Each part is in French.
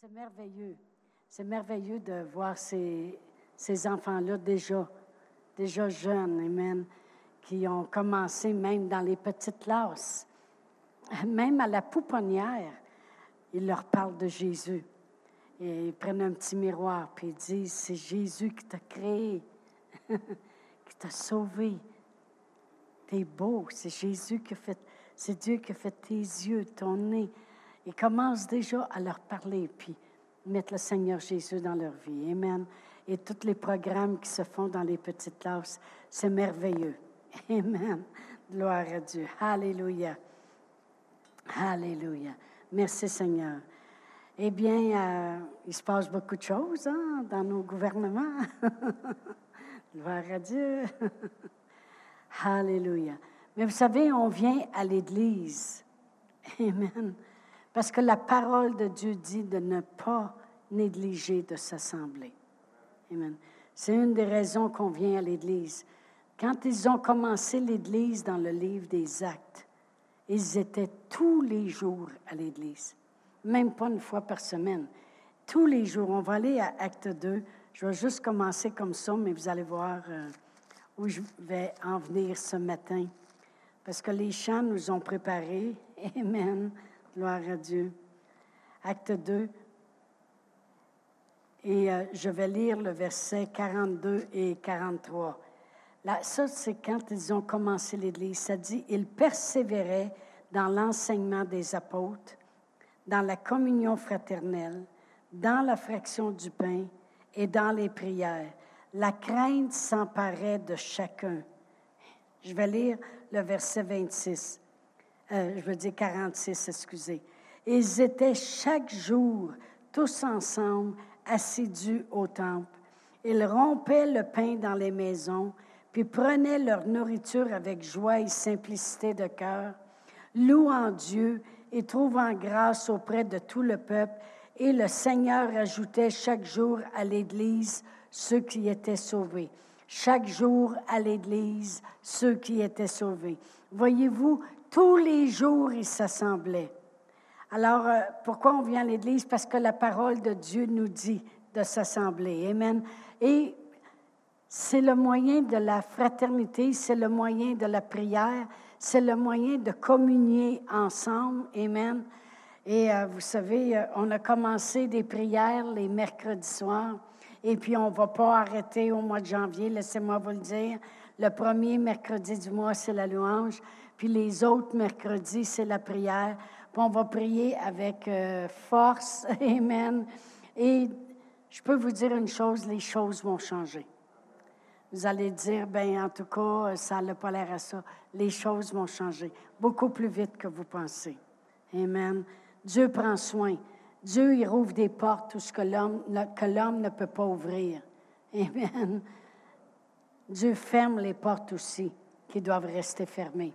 C'est merveilleux. C'est merveilleux de voir ces, ces enfants-là déjà, déjà jeunes, Amen, qui ont commencé même dans les petites classes. Même à la pouponnière, ils leur parlent de Jésus. Et ils prennent un petit miroir, puis ils disent, c'est Jésus qui t'a créé, qui t'a sauvé. T'es beau, c'est Jésus qui a fait, c'est Dieu qui a fait tes yeux, ton nez. Ils commencent déjà à leur parler, puis mettre le Seigneur Jésus dans leur vie. Amen. Et tous les programmes qui se font dans les petites classes, c'est merveilleux. Amen. Gloire à Dieu. Alléluia. Alléluia. Merci Seigneur. Eh bien, euh, il se passe beaucoup de choses hein, dans nos gouvernements. Gloire à Dieu. Alléluia. Mais vous savez, on vient à l'Église. Amen. Parce que la parole de Dieu dit de ne pas négliger de s'assembler. Amen. C'est une des raisons qu'on vient à l'Église. Quand ils ont commencé l'Église dans le livre des Actes, ils étaient tous les jours à l'Église, même pas une fois par semaine. Tous les jours. On va aller à Acte 2. Je vais juste commencer comme ça, mais vous allez voir euh, où je vais en venir ce matin. Parce que les chants nous ont préparés. Amen. Gloire à Dieu. Acte 2. Et euh, je vais lire le verset 42 et 43. Là, ça, c'est quand ils ont commencé l'Église. Ça dit, ils persévéraient dans l'enseignement des apôtres, dans la communion fraternelle, dans la fraction du pain et dans les prières. La crainte s'emparait de chacun. Je vais lire le verset 26. Euh, je veux dire 46, excusez. Ils étaient chaque jour tous ensemble assidus au temple. Ils rompaient le pain dans les maisons, puis prenaient leur nourriture avec joie et simplicité de cœur, louant Dieu et trouvant grâce auprès de tout le peuple. Et le Seigneur ajoutait chaque jour à l'Église ceux qui étaient sauvés. Chaque jour à l'Église ceux qui étaient sauvés. Voyez-vous, tous les jours, ils s'assemblaient. Alors, euh, pourquoi on vient à l'Église? Parce que la parole de Dieu nous dit de s'assembler. Amen. Et c'est le moyen de la fraternité, c'est le moyen de la prière, c'est le moyen de communier ensemble. Amen. Et euh, vous savez, euh, on a commencé des prières les mercredis soirs, et puis on ne va pas arrêter au mois de janvier, laissez-moi vous le dire. Le premier mercredi du mois, c'est la louange, puis les autres mercredis, c'est la prière. Puis on va prier avec euh, force. Amen. Et je peux vous dire une chose, les choses vont changer. Vous allez dire, ben en tout cas, ça n'a pas l'air à ça. Les choses vont changer beaucoup plus vite que vous pensez. Amen. Dieu prend soin. Dieu, il rouvre des portes où ce que l'homme, que l'homme ne peut pas ouvrir. Amen. Dieu ferme les portes aussi qui doivent rester fermées.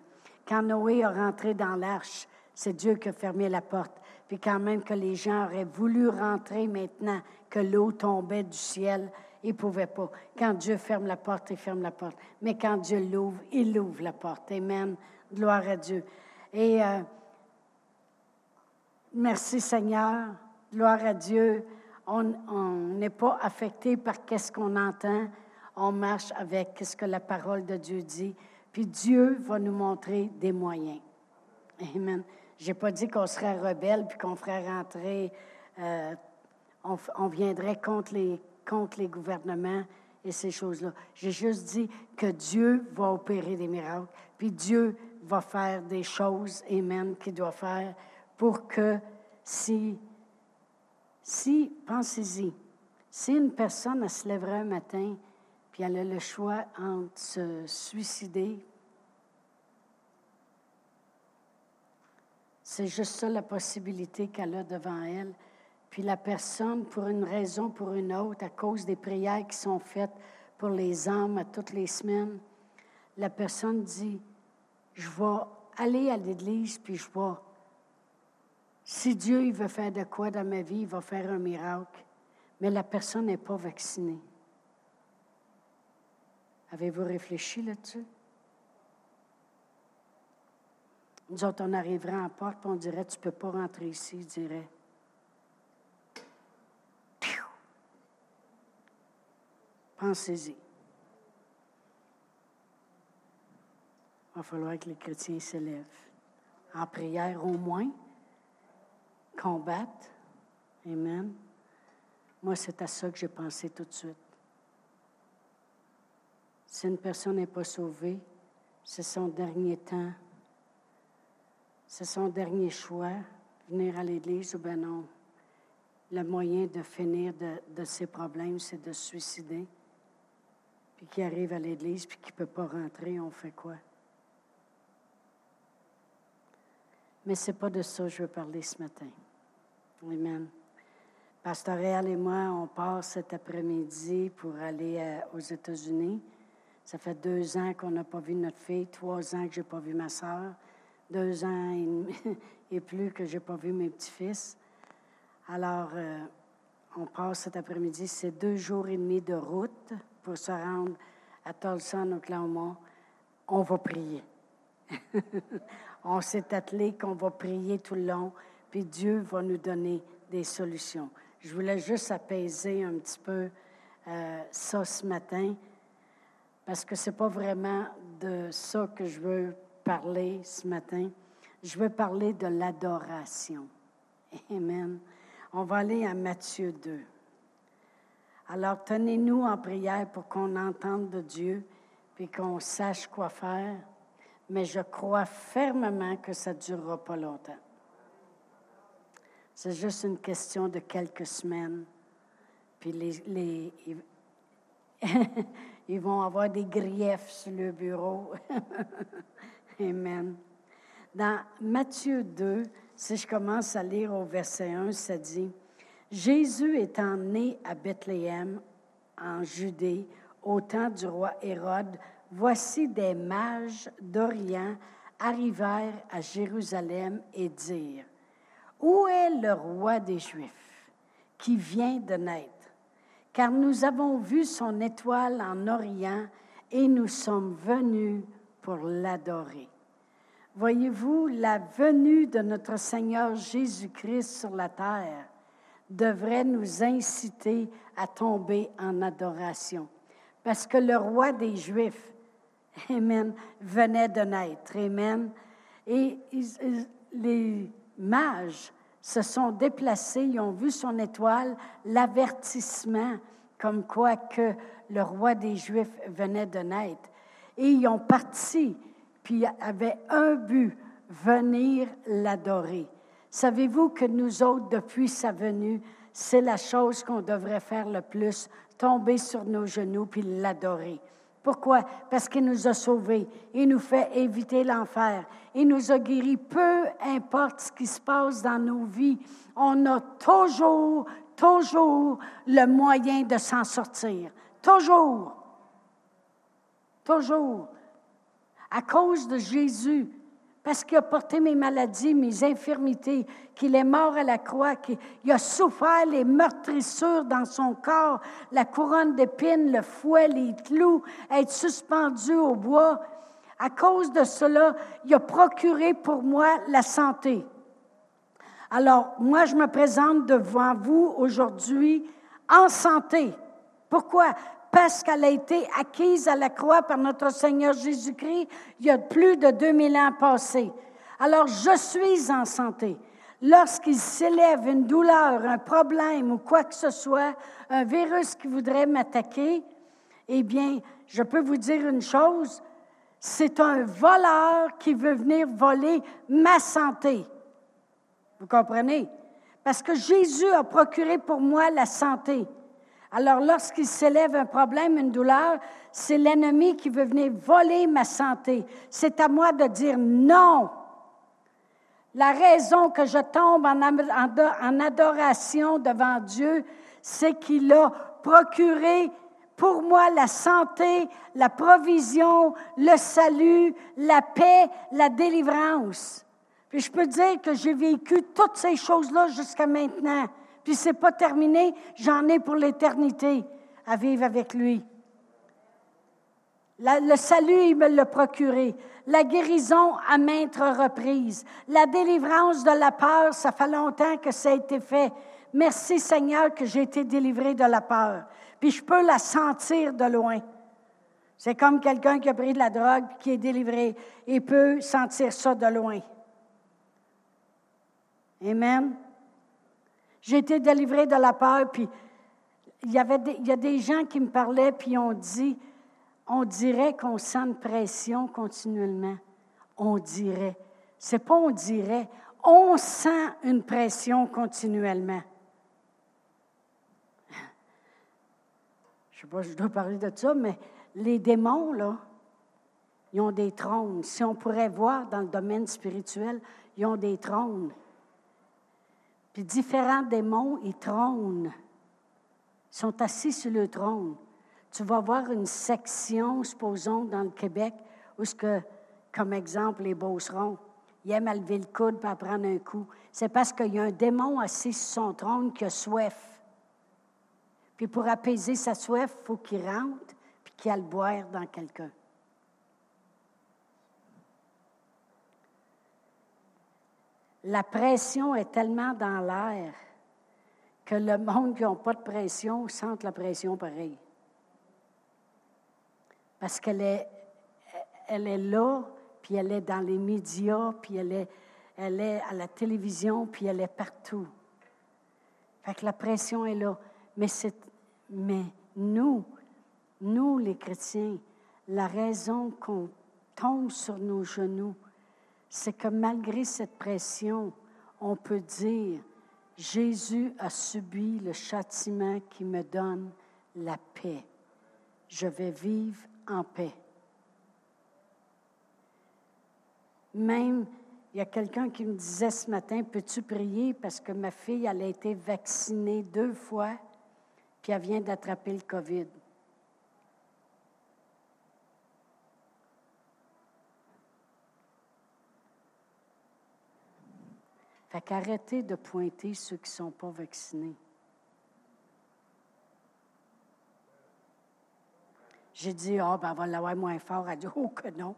Quand Noé est rentré dans l'arche, c'est Dieu qui a fermé la porte. Puis quand même que les gens auraient voulu rentrer maintenant, que l'eau tombait du ciel, ils ne pouvaient pas. Quand Dieu ferme la porte, il ferme la porte. Mais quand Dieu l'ouvre, il ouvre la porte. Amen. Gloire à Dieu. Et euh, merci Seigneur. Gloire à Dieu. On n'est pas affecté par qu'est-ce qu'on entend. On marche avec ce que la parole de Dieu dit. Puis Dieu va nous montrer des moyens. Amen. Je n'ai pas dit qu'on serait rebelle puis qu'on ferait rentrer, euh, on, viendrait contre les, contre les gouvernements et ces choses-là. J'ai juste dit que Dieu va opérer des miracles, puis Dieu va faire des choses, Amen, qu'il doit faire pour que si, si, pensez-y, si une personne se lèverait un matin puis elle a le choix entre se suicider. C'est juste ça la possibilité qu'elle a devant elle. Puis la personne, pour une raison, pour une autre, à cause des prières qui sont faites pour les âmes à toutes les semaines, la personne dit, je vais aller à l'église, puis je vais, si Dieu veut faire de quoi dans ma vie, il va faire un miracle. Mais la personne n'est pas vaccinée. Avez-vous réfléchi là-dessus? Nous autres, on arriverait en porte, puis on dirait, tu ne peux pas rentrer ici, il dirait. Pensez-y. Il va falloir que les chrétiens s'élèvent. En prière au moins, combattent. Amen. Moi, c'est à ça que j'ai pensé tout de suite. Si une personne n'est pas sauvée, c'est son dernier temps c'est son dernier choix, venir à l'Église ou bien non. Le moyen de finir de, ses problèmes, c'est de se suicider. Puis qui arrive à l'Église, puis qui ne peut pas rentrer, on fait quoi? Mais ce n'est pas de ça que je veux parler ce matin. Amen. Pasteur Réal et moi, on part cet après-midi pour aller euh, aux États-Unis. Ça fait deux ans qu'on n'a pas vu notre fille, trois ans que je n'ai pas vu ma soeur, deux ans et, plus que je n'ai pas vu mes petits-fils. Alors, euh, on passe cet après-midi. C'est deux jours et demi de route pour se rendre à Tulsa, Oklahoma. On va prier. on s'est attelé qu'on va prier tout le long, puis Dieu va nous donner des solutions. Je voulais juste apaiser un petit peu euh, ça ce matin parce que ce n'est pas vraiment de ça que je veux parler ce matin. Je veux parler de l'adoration. Amen. On va aller à Matthieu 2. Alors, tenez-nous en prière pour qu'on entende de Dieu et qu'on sache quoi faire. Mais je crois fermement que ça ne durera pas longtemps. C'est juste une question de quelques semaines. Puis les Ils vont avoir des griefs sur le bureau. Amen. Dans Matthieu 2, si je commence à lire au verset 1, ça dit, Jésus étant né à Bethléem, en Judée, au temps du roi Hérode, voici des mages d'Orient arrivèrent à Jérusalem et dirent, Où est le roi des Juifs qui vient de naître? car nous avons vu son étoile en Orient et nous sommes venus pour l'adorer. Voyez-vous, la venue de notre Seigneur Jésus-Christ sur la terre devrait nous inciter à tomber en adoration, parce que le roi des Juifs, Amen, venait de naître, Amen. Et les mages se sont déplacés, ils ont vu son étoile, l'avertissement comme quoi que le roi des Juifs venait de naître. Et ils ont parti, puis avaient un but, venir l'adorer. Savez-vous que nous autres, depuis sa venue, c'est la chose qu'on devrait faire le plus, tomber sur nos genoux puis l'adorer. Pourquoi? Parce qu'il nous a sauvés. Il nous fait éviter l'enfer. Il nous a guéris. Peu importe ce qui se passe dans nos vies, on a toujours, toujours le moyen de s'en sortir. Toujours. Toujours. À cause de Jésus, parce qu'il a porté mes maladies, mes infirmités, qu'il est mort à la croix, qu'il a souffert les meurtrissures dans son corps, la couronne d'épines, le fouet, les clous, être suspendu au bois. À cause de cela, il a procuré pour moi la santé. Alors, moi, je me présente devant vous aujourd'hui en santé. Pourquoi? Parce qu'elle a été acquise à la croix par notre Seigneur Jésus-Christ il y a plus de 2000 ans passés. Alors, je suis en santé. Lorsqu'il s'élève une douleur, un problème ou quoi que ce soit, un virus qui voudrait m'attaquer, eh bien, je peux vous dire une chose, c'est un voleur qui veut venir voler ma santé. Vous comprenez? Parce que Jésus a procuré pour moi la santé. Alors, lorsqu'il s'élève un problème, une douleur, c'est l'ennemi qui veut venir voler ma santé. C'est à moi de dire non. La raison que je tombe en, adoration devant Dieu, c'est qu'il a procuré pour moi la santé, la provision, le salut, la paix, la délivrance. Puis je peux dire que j'ai vécu toutes ces choses-là jusqu'à maintenant puis c'est pas terminé, j'en ai pour l'éternité à vivre avec lui. le salut, il me l'a procuré. La guérison à maintes reprises. La délivrance de la peur, ça fait longtemps que ça a été fait. Merci Seigneur que j'ai été délivré de la peur. puis je peux la sentir de loin. C'est comme quelqu'un qui a pris de la drogue qui est délivré. Il peut sentir ça de loin. Amen. J'ai été délivré de la peur, puis il y, avait il y a des gens qui me parlaient, puis ont dit, on dirait qu'on sent une pression continuellement. On dirait. C'est pas on dirait, on sent une pression continuellement. Je sais pas si je dois parler de ça, mais les démons, là, ils ont des trônes. Si on pourrait voir dans le domaine spirituel, ils ont des trônes. Puis différents démons, ils trônent. Ils sont assis sur le trône. Tu vas voir une section, supposons, dans le Québec, où comme exemple, les beaucerons, ils aiment à lever le coude pour prendre un coup. C'est parce qu'il y a un démon assis sur son trône qui a soif. Puis pour apaiser sa soif, il faut qu'il rentre puis qu'il aille boire dans quelqu'un. La pression est tellement dans l'air que le monde qui n'a pas de pression sent la pression pareil. Parce qu'elle est, là, puis elle est dans les médias, puis elle est, elle est à la télévision, puis elle est partout. Fait que la pression est là. Mais, mais nous, nous les chrétiens, la raison qu'on tombe sur nos genoux, c'est que malgré cette pression, on peut dire, Jésus a subi le châtiment qui me donne la paix. Je vais vivre en paix. Même, il y a quelqu'un qui me disait ce matin, peux-tu prier? Parce que ma fille, elle a été vaccinée deux fois, puis elle vient d'attraper le COVID. Fait qu'arrêtez de pointer ceux qui ne sont pas vaccinés. J'ai dit, ah, oh, ben, on va l'avoir moins fort. Elle a dit, oh, que non.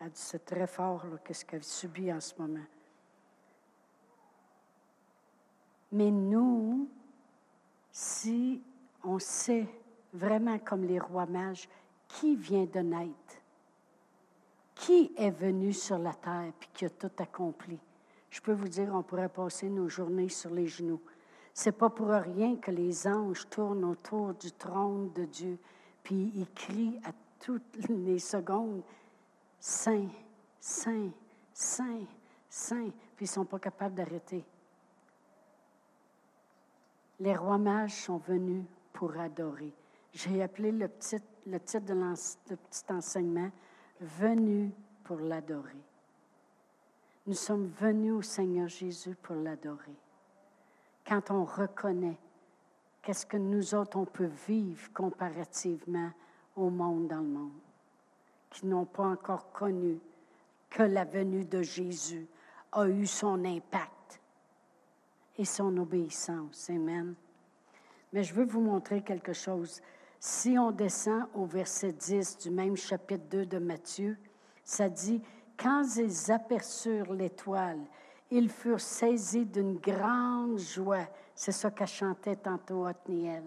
Elle dit, c'est très fort, qu'est-ce qu'elle subit en ce moment. Mais nous, si on sait vraiment comme les rois mages qui vient de naître, qui est venu sur la terre puis qui a tout accompli? Je peux vous dire, on pourrait passer nos journées sur les genoux. C'est pas pour rien que les anges tournent autour du trône de Dieu, puis ils crient à toutes les secondes, Saint, Saint, Saint, Saint, puis ils sont pas capables d'arrêter. Les rois mages sont venus pour adorer. J'ai appelé le, le titre de le petit enseignement venus pour l'adorer. Nous sommes venus au Seigneur Jésus pour l'adorer. Quand on reconnaît qu'est-ce que nous autres, on peut vivre comparativement au monde dans le monde, qui n'ont pas encore connu que la venue de Jésus a eu son impact et son obéissance. Amen. Mais je veux vous montrer quelque chose. Si on descend au verset 10 du même chapitre 2 de Matthieu, ça dit, Quand ils aperçurent l'étoile, ils furent saisis d'une grande joie. C'est ça qu'a chanté tantôt Othniel.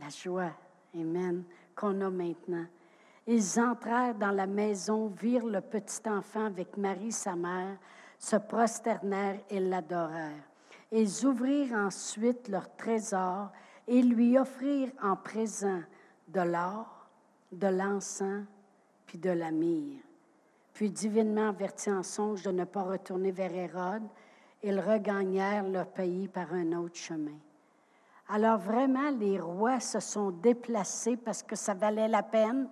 La joie, Amen, qu'on a maintenant. Ils entrèrent dans la maison, virent le petit enfant avec Marie, sa mère, se prosternèrent et l'adorèrent. Ils ouvrirent ensuite leur trésor et lui offrir en présent de l'or, de l'encens, puis de la myrrhe. Puis divinement avertis en songe de ne pas retourner vers Hérode, ils regagnèrent leur pays par un autre chemin. Alors vraiment, les rois se sont déplacés parce que ça valait la peine.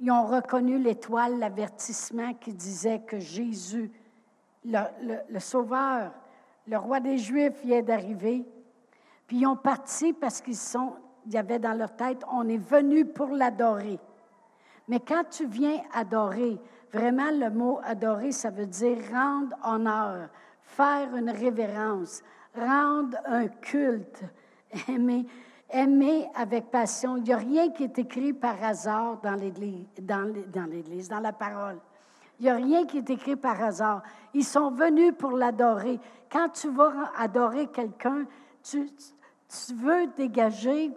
Ils ont reconnu l'étoile, l'avertissement qui disait que Jésus, le, le, Sauveur, le roi des Juifs, vient d'arriver. Puis ils ont parti parce qu'ils sont, il y avait dans leur tête, on est venu pour l'adorer. Mais quand tu viens adorer, vraiment le mot adorer, ça veut dire rendre honneur, faire une révérence, rendre un culte, aimer, aimer avec passion. Il n'y a rien qui est écrit par hasard dans l'Église, dans, dans, dans la parole. Il n'y a rien qui est écrit par hasard. Ils sont venus pour l'adorer. Quand tu vas adorer quelqu'un, tu, tu veux dégager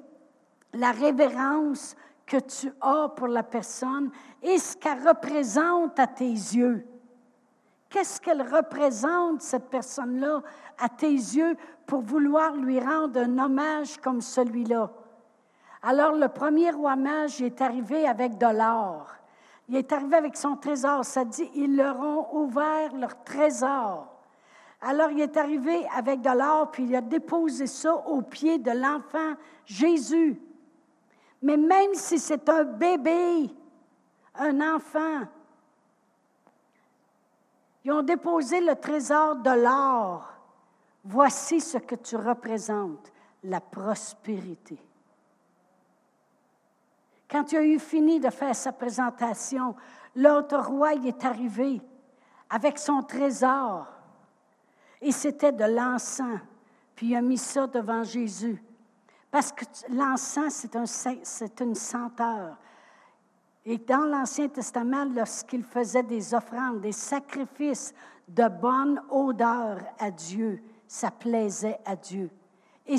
la révérence que tu as pour la personne et ce qu'elle représente à tes yeux. Qu'est-ce qu'elle représente, cette personne-là, à tes yeux, pour vouloir lui rendre un hommage comme celui-là? Alors, le premier roi mage est arrivé avec de l'or. Il est arrivé avec son trésor. Ça dit, ils leur ont ouvert leur trésor. Alors, il est arrivé avec de l'or, puis il a déposé ça au pied de l'enfant Jésus. Mais même si c'est un bébé, un enfant, ils ont déposé le trésor de l'or. Voici ce que tu représentes, la prospérité. Quand il a eu fini de faire sa présentation, l'autre roi est arrivé avec son trésor. Et c'était de l'encens. Puis il a mis ça devant Jésus. Parce que l'encens, c'est, un, une senteur. Et dans l'Ancien Testament, lorsqu'il faisait des offrandes, des sacrifices de bonne odeur à Dieu, ça plaisait à Dieu. Et,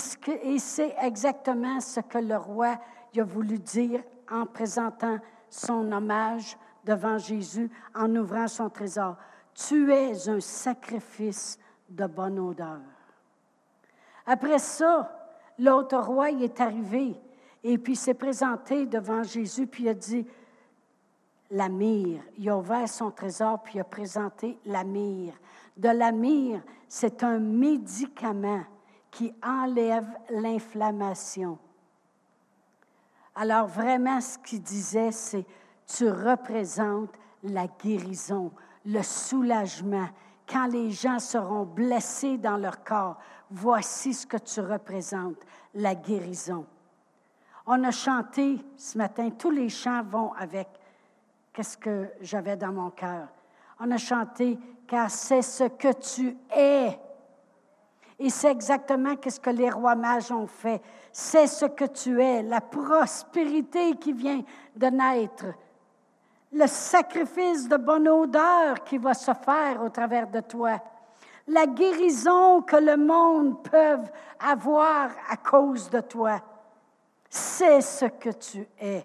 c'est exactement ce que le roi a voulu dire en présentant son hommage devant Jésus, en ouvrant son trésor. Tu es un sacrifice de bonne odeur. Après ça, l'autre roi est arrivé et puis s'est présenté devant Jésus, puis il a dit, la myrrhe. Il a ouvert son trésor, puis il a présenté la myrrhe. De la myrrhe, c'est un médicament qui enlève l'inflammation. Alors vraiment, ce qu'il disait, c'est, tu représentes la guérison, le soulagement. Quand les gens seront blessés dans leur corps, voici ce que tu représentes, la guérison. On a chanté ce matin, tous les chants vont avec qu'est-ce que j'avais dans mon cœur. On a chanté, car c'est ce que tu es. Et c'est exactement ce que les rois mages ont fait. C'est ce que tu es, la prospérité qui vient de naître, le sacrifice de bonne odeur qui va se faire au travers de toi, la guérison que le monde peut avoir à cause de toi. C'est ce que tu es.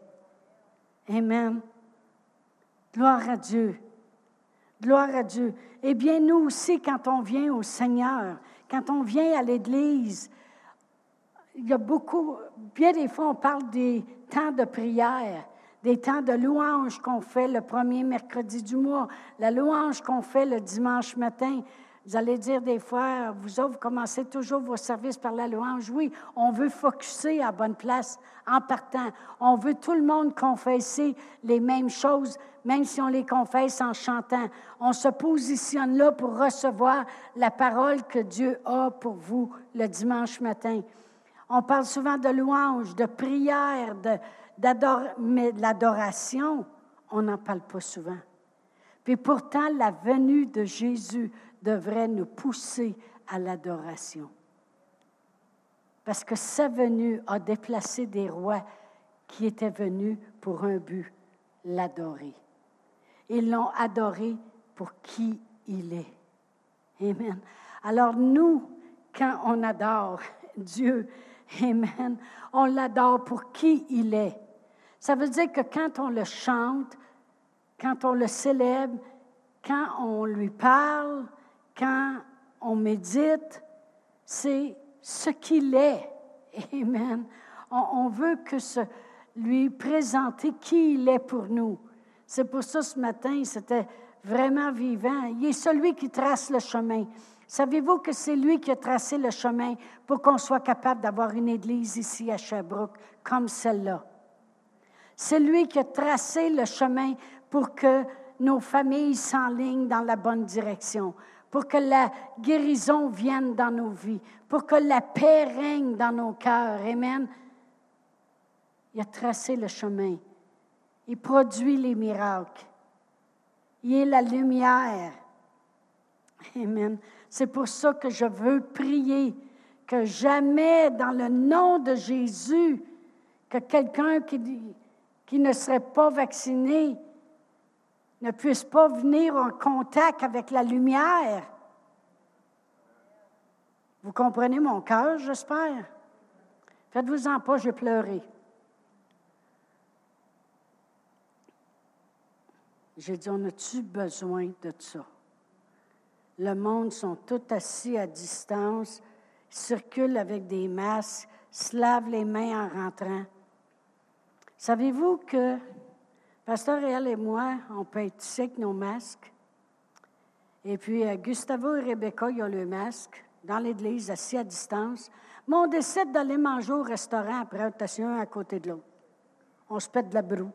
Amen. Gloire à Dieu. Gloire à Dieu. Eh bien, nous aussi, quand on vient au Seigneur, quand on vient à l'Église, il y a beaucoup, bien des fois, on parle des temps de prière, des temps de louange qu'on fait le premier mercredi du mois, la louange qu'on fait le dimanche matin. Vous allez dire des fois, vous autres, vous commencez toujours vos services par la louange. Oui, on veut focuser à bonne place en partant. On veut tout le monde confesser les mêmes choses, même si on les confesse en chantant. On se positionne là pour recevoir la parole que Dieu a pour vous le dimanche matin. On parle souvent de louange, de prière, de, mais l'adoration, on n'en parle pas souvent. Puis pourtant, la venue de Jésus devrait nous pousser à l'adoration. Parce que sa venue a déplacé des rois qui étaient venus pour un but, l'adorer. Ils l'ont adoré pour qui il est. Amen. Alors nous, quand on adore Dieu, Amen, on l'adore pour qui il est. Ça veut dire que quand on le chante, quand on le célèbre, quand on lui parle, quand on médite, c'est ce qu'il est. Amen. On, veut que ce, lui présenter qui il est pour nous. C'est pour ça ce matin, c'était vraiment vivant. Il est celui qui trace le chemin. Savez-vous que c'est lui qui a tracé le chemin pour qu'on soit capable d'avoir une église ici à Sherbrooke comme celle-là? C'est lui qui a tracé le chemin pour que nos familles s'enlignent dans la bonne direction, pour que la guérison vienne dans nos vies, pour que la paix règne dans nos cœurs. Amen. Il a tracé le chemin. Il produit les miracles. Il est la lumière. Amen. C'est pour ça que je veux prier que jamais dans le nom de Jésus, que quelqu'un qui, qui ne serait pas vacciné ne puissent pas venir en contact avec la lumière. Vous comprenez mon cœur, j'espère? Faites-vous-en pas, j'ai pleuré. J'ai dit, on a-tu besoin de ça? Le monde sont tous assis à distance, circulent avec des masques, se lavent les mains en rentrant. Savez-vous que Pasteur Réal et moi, on peut être nos masques? Et puis, euh, Gustavo et Rebecca, ils ont le masque dans l'église, assis à distance. Mais on décide d'aller manger au restaurant après, on un à côté de l'autre. On se pète de la broue.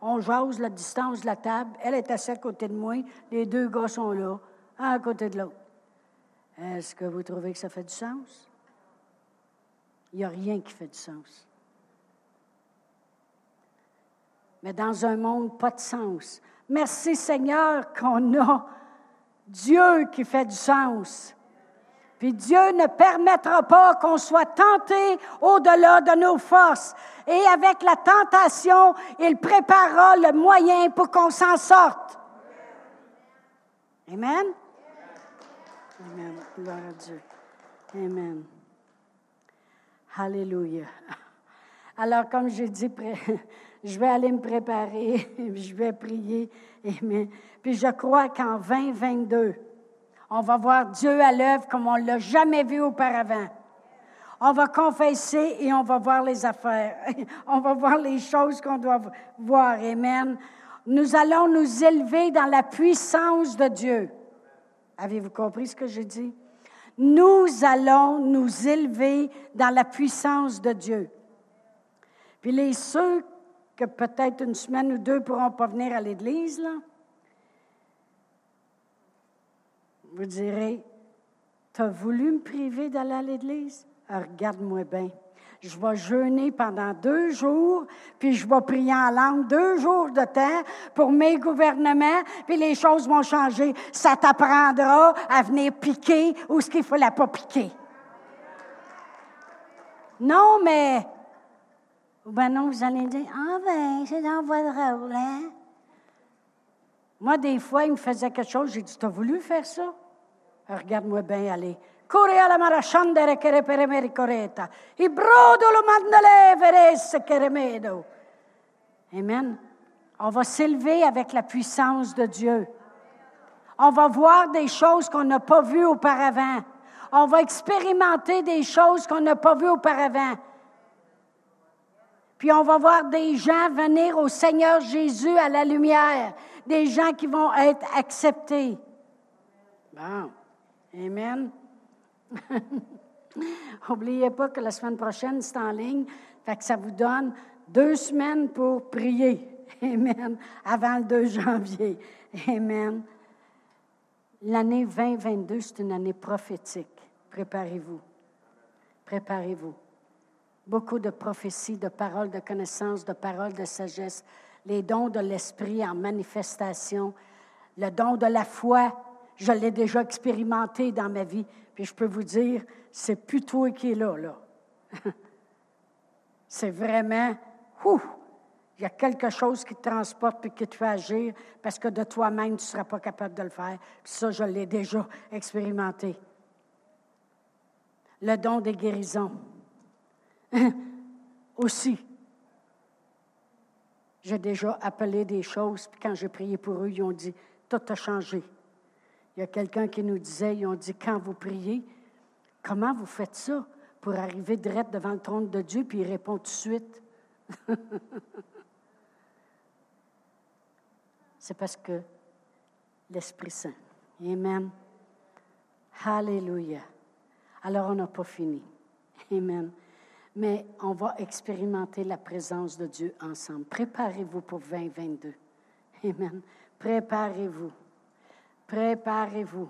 On jase la distance de la table. Elle est assise à côté de moi. Les deux gars sont là, un à côté de l'autre. Est-ce que vous trouvez que ça fait du sens? Il n'y a rien qui fait du sens. Mais dans un monde pas de sens. Merci Seigneur qu'on a Dieu qui fait du sens. Puis Dieu ne permettra pas qu'on soit tenté au-delà de nos forces. Et avec la tentation, il préparera le moyen pour qu'on s'en sorte. Amen? Amen. Gloire à Dieu. Amen. Alléluia. Alors, comme j'ai dit, je vais aller me préparer, je vais prier. Amen. Puis je crois qu'en 2022, on va voir Dieu à l'œuvre comme on ne l'a jamais vu auparavant. On va confesser et on va voir les affaires. On va voir les choses qu'on doit voir. Amen. Nous allons nous élever dans la puissance de Dieu. Avez-vous compris ce que je dis? Nous allons nous élever dans la puissance de Dieu. Puis les ceux que peut-être une semaine ou deux pourront pas venir à l'Église, là, Vous direz, tu as voulu me priver d'aller à l'église? Ah, regarde-moi bien. Je vais jeûner pendant deux jours, puis je vais prier en langue deux jours de temps pour mes gouvernements, puis les choses vont changer. Ça t'apprendra à venir piquer où ce qu'il ne fallait pas piquer. Non, mais. Ben non, vous allez dire, ah ben, c'est dans votre rôle, hein? Moi, des fois, il me faisait quelque chose, j'ai dit, tu as voulu faire ça? Regarde-moi bien aller. Corre la marasciandere che repere me ricoreta. I brodolo mandale veresse che remedo. Amen. On va s'élever avec la puissance de Dieu. On va voir des choses qu'on n'a pas vues auparavant. On va expérimenter des choses qu'on n'a pas vues auparavant. Puis on va voir des gens venir au Seigneur Jésus à la lumière, des gens qui vont être acceptés. Bon. Amen. N'oubliez pas que la semaine prochaine, c'est en ligne. Que ça vous donne deux semaines pour prier. Amen. Avant le 2 janvier. Amen. L'année 2022, c'est une année prophétique. Préparez-vous. Préparez-vous. Beaucoup de prophéties, de paroles de connaissance, de paroles de sagesse, les dons de l'esprit en manifestation, le don de la foi je l'ai déjà expérimenté dans ma vie. Puis je peux vous dire, c'est plus toi qui es là, là. c'est vraiment, ouh, il y a quelque chose qui te transporte et qui te fait agir parce que de toi-même, tu ne seras pas capable de le faire. Puis ça, je l'ai déjà expérimenté. Le don des guérisons. Aussi. J'ai déjà appelé des choses, puis quand j'ai prié pour eux, ils ont dit, tout a changé. Il y a quelqu'un qui nous disait, ils ont dit, quand vous priez, comment vous faites ça pour arriver direct devant le trône de Dieu, puis il répond tout de suite? C'est parce que l'Esprit Saint. Amen. Alléluia. Alors, on n'a pas fini. Amen. Mais on va expérimenter la présence de Dieu ensemble. Préparez-vous pour 2022. Amen. Préparez-vous. Préparez-vous,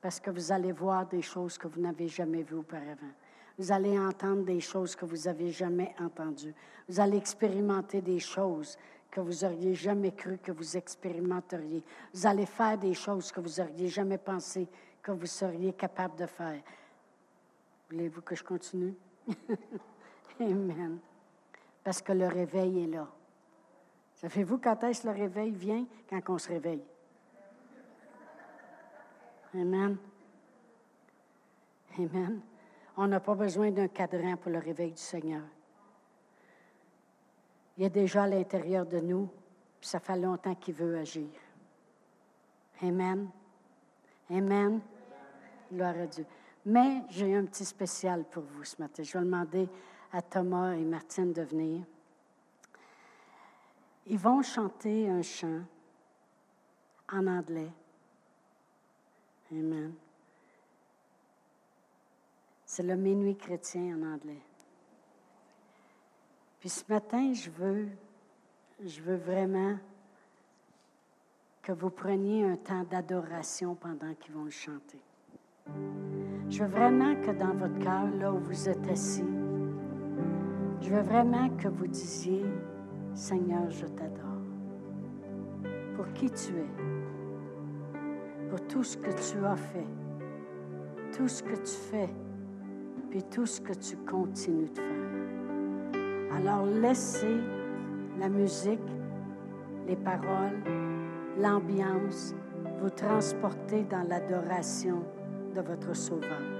parce que vous allez voir des choses que vous n'avez jamais vues auparavant. Vous allez entendre des choses que vous n'avez jamais entendues. Vous allez expérimenter des choses que vous auriez jamais cru que vous expérimenteriez. Vous allez faire des choses que vous auriez jamais pensé que vous seriez capable de faire. Voulez-vous que je continue? Amen. Parce que le réveil est là. Savez-vous quand est-ce le réveil vient? Quand on se réveille. Amen. Amen. On n'a pas besoin d'un cadran pour le réveil du Seigneur. Il est déjà à l'intérieur de nous, puis ça fait longtemps qu'il veut agir. Amen. Amen. Gloire à Dieu. Mais j'ai un petit spécial pour vous ce matin. Je vais demander à Thomas et Martine de venir. Ils vont chanter un chant en anglais. Amen. C'est le minuit chrétien en anglais. Puis ce matin, je veux, je veux vraiment que vous preniez un temps d'adoration pendant qu'ils vont le chanter. Je veux vraiment que dans votre cœur, là où vous êtes assis, je veux vraiment que vous disiez, Seigneur, je t'adore. Pour qui tu es, pour tout ce que tu as fait, tout ce que tu fais, puis tout ce que tu continues de faire. Alors laissez la musique, les paroles, l'ambiance vous transporter dans l'adoration de votre Sauveur.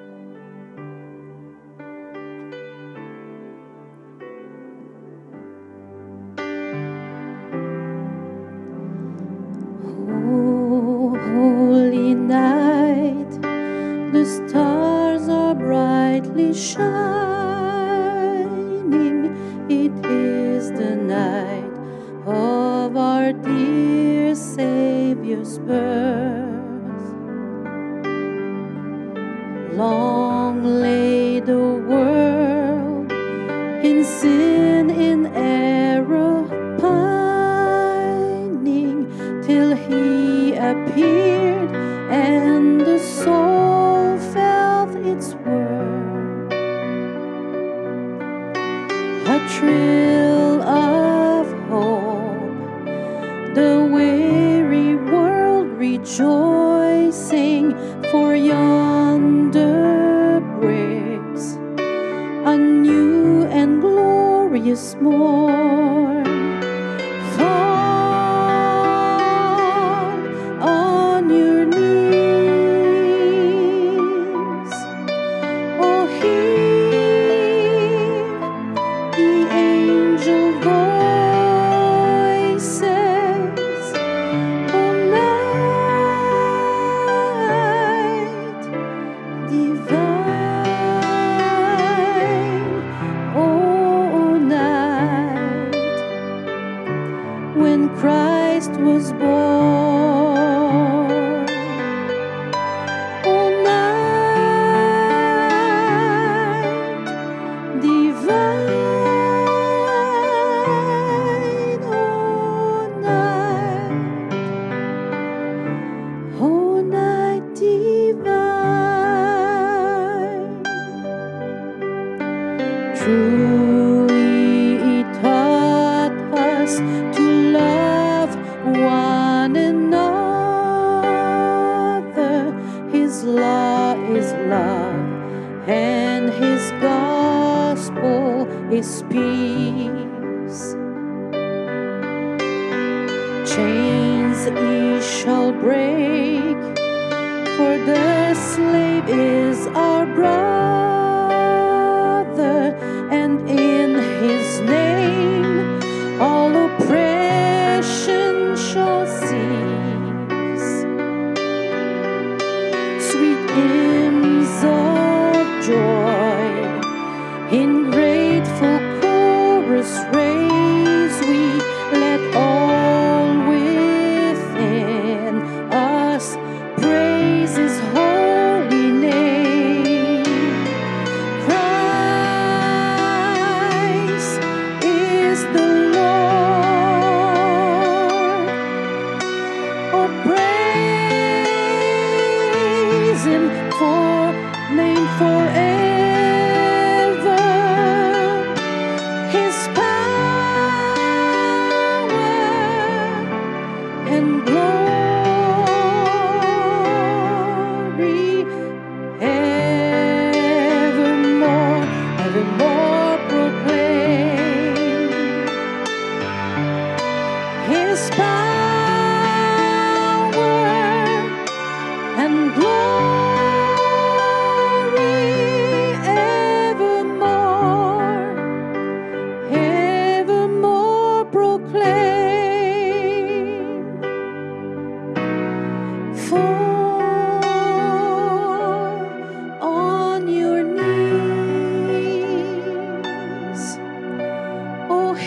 A thrill of hope, the weary world rejoicing, for yonder breaks a new and glorious morn. to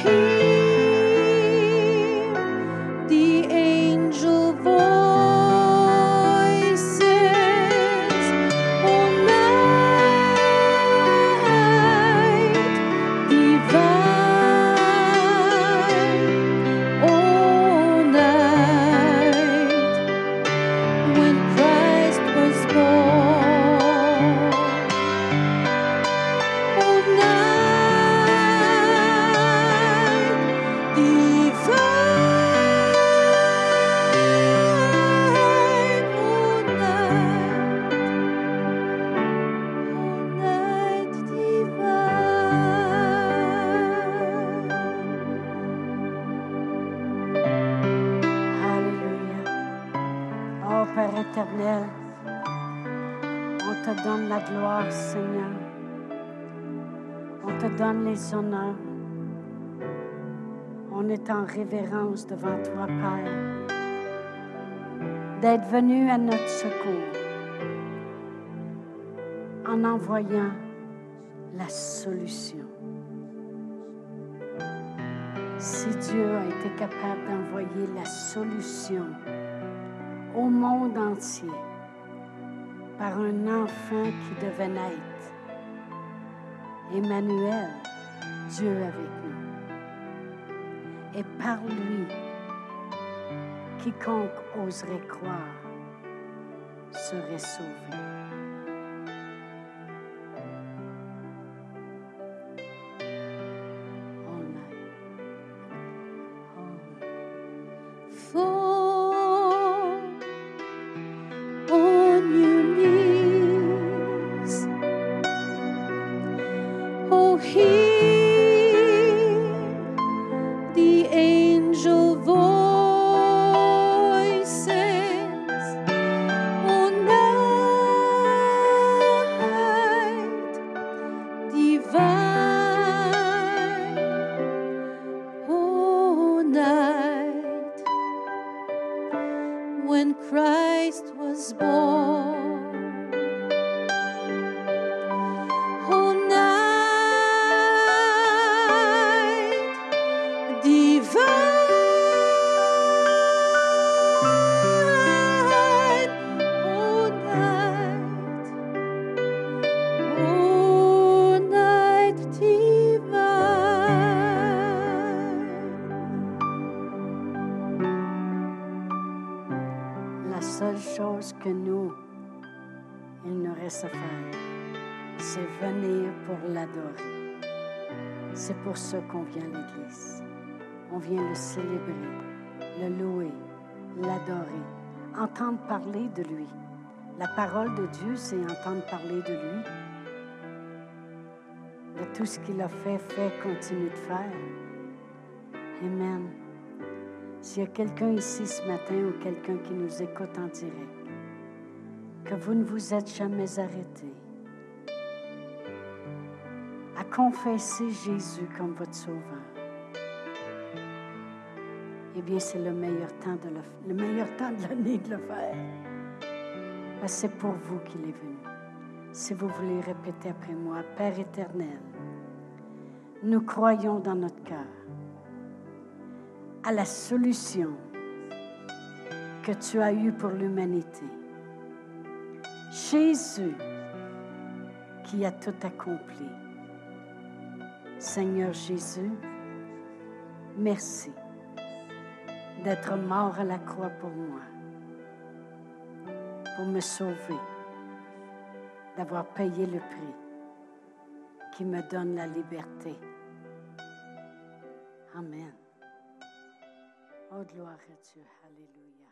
here. Révérence devant toi, Père, d'être venu à notre secours en envoyant la solution. Si Dieu a été capable d'envoyer la solution au monde entier par un enfant qui devait naître, Emmanuel, Dieu avec. Et par lui, quiconque oserait croire serait sauvé. Entendre parler de lui. La parole de Dieu, c'est entendre parler de lui, de tout ce qu'il a fait, fait, continue de faire. Amen. S'il y a quelqu'un ici ce matin ou quelqu'un qui nous écoute en direct, que vous ne vous êtes jamais arrêté à confesser Jésus comme votre sauveur, eh bien, c'est le meilleur temps de le, le meilleur temps de l'année de le faire. C'est pour vous qu'il est venu. Si vous voulez répéter après moi, Père éternel, nous croyons dans notre cœur à la solution que tu as eue pour l'humanité. Jésus qui a tout accompli. Seigneur Jésus, merci d'être mort à la croix pour moi, pour me sauver, d'avoir payé le prix qui me donne la liberté. Amen. Oh, gloire à Dieu. Alléluia.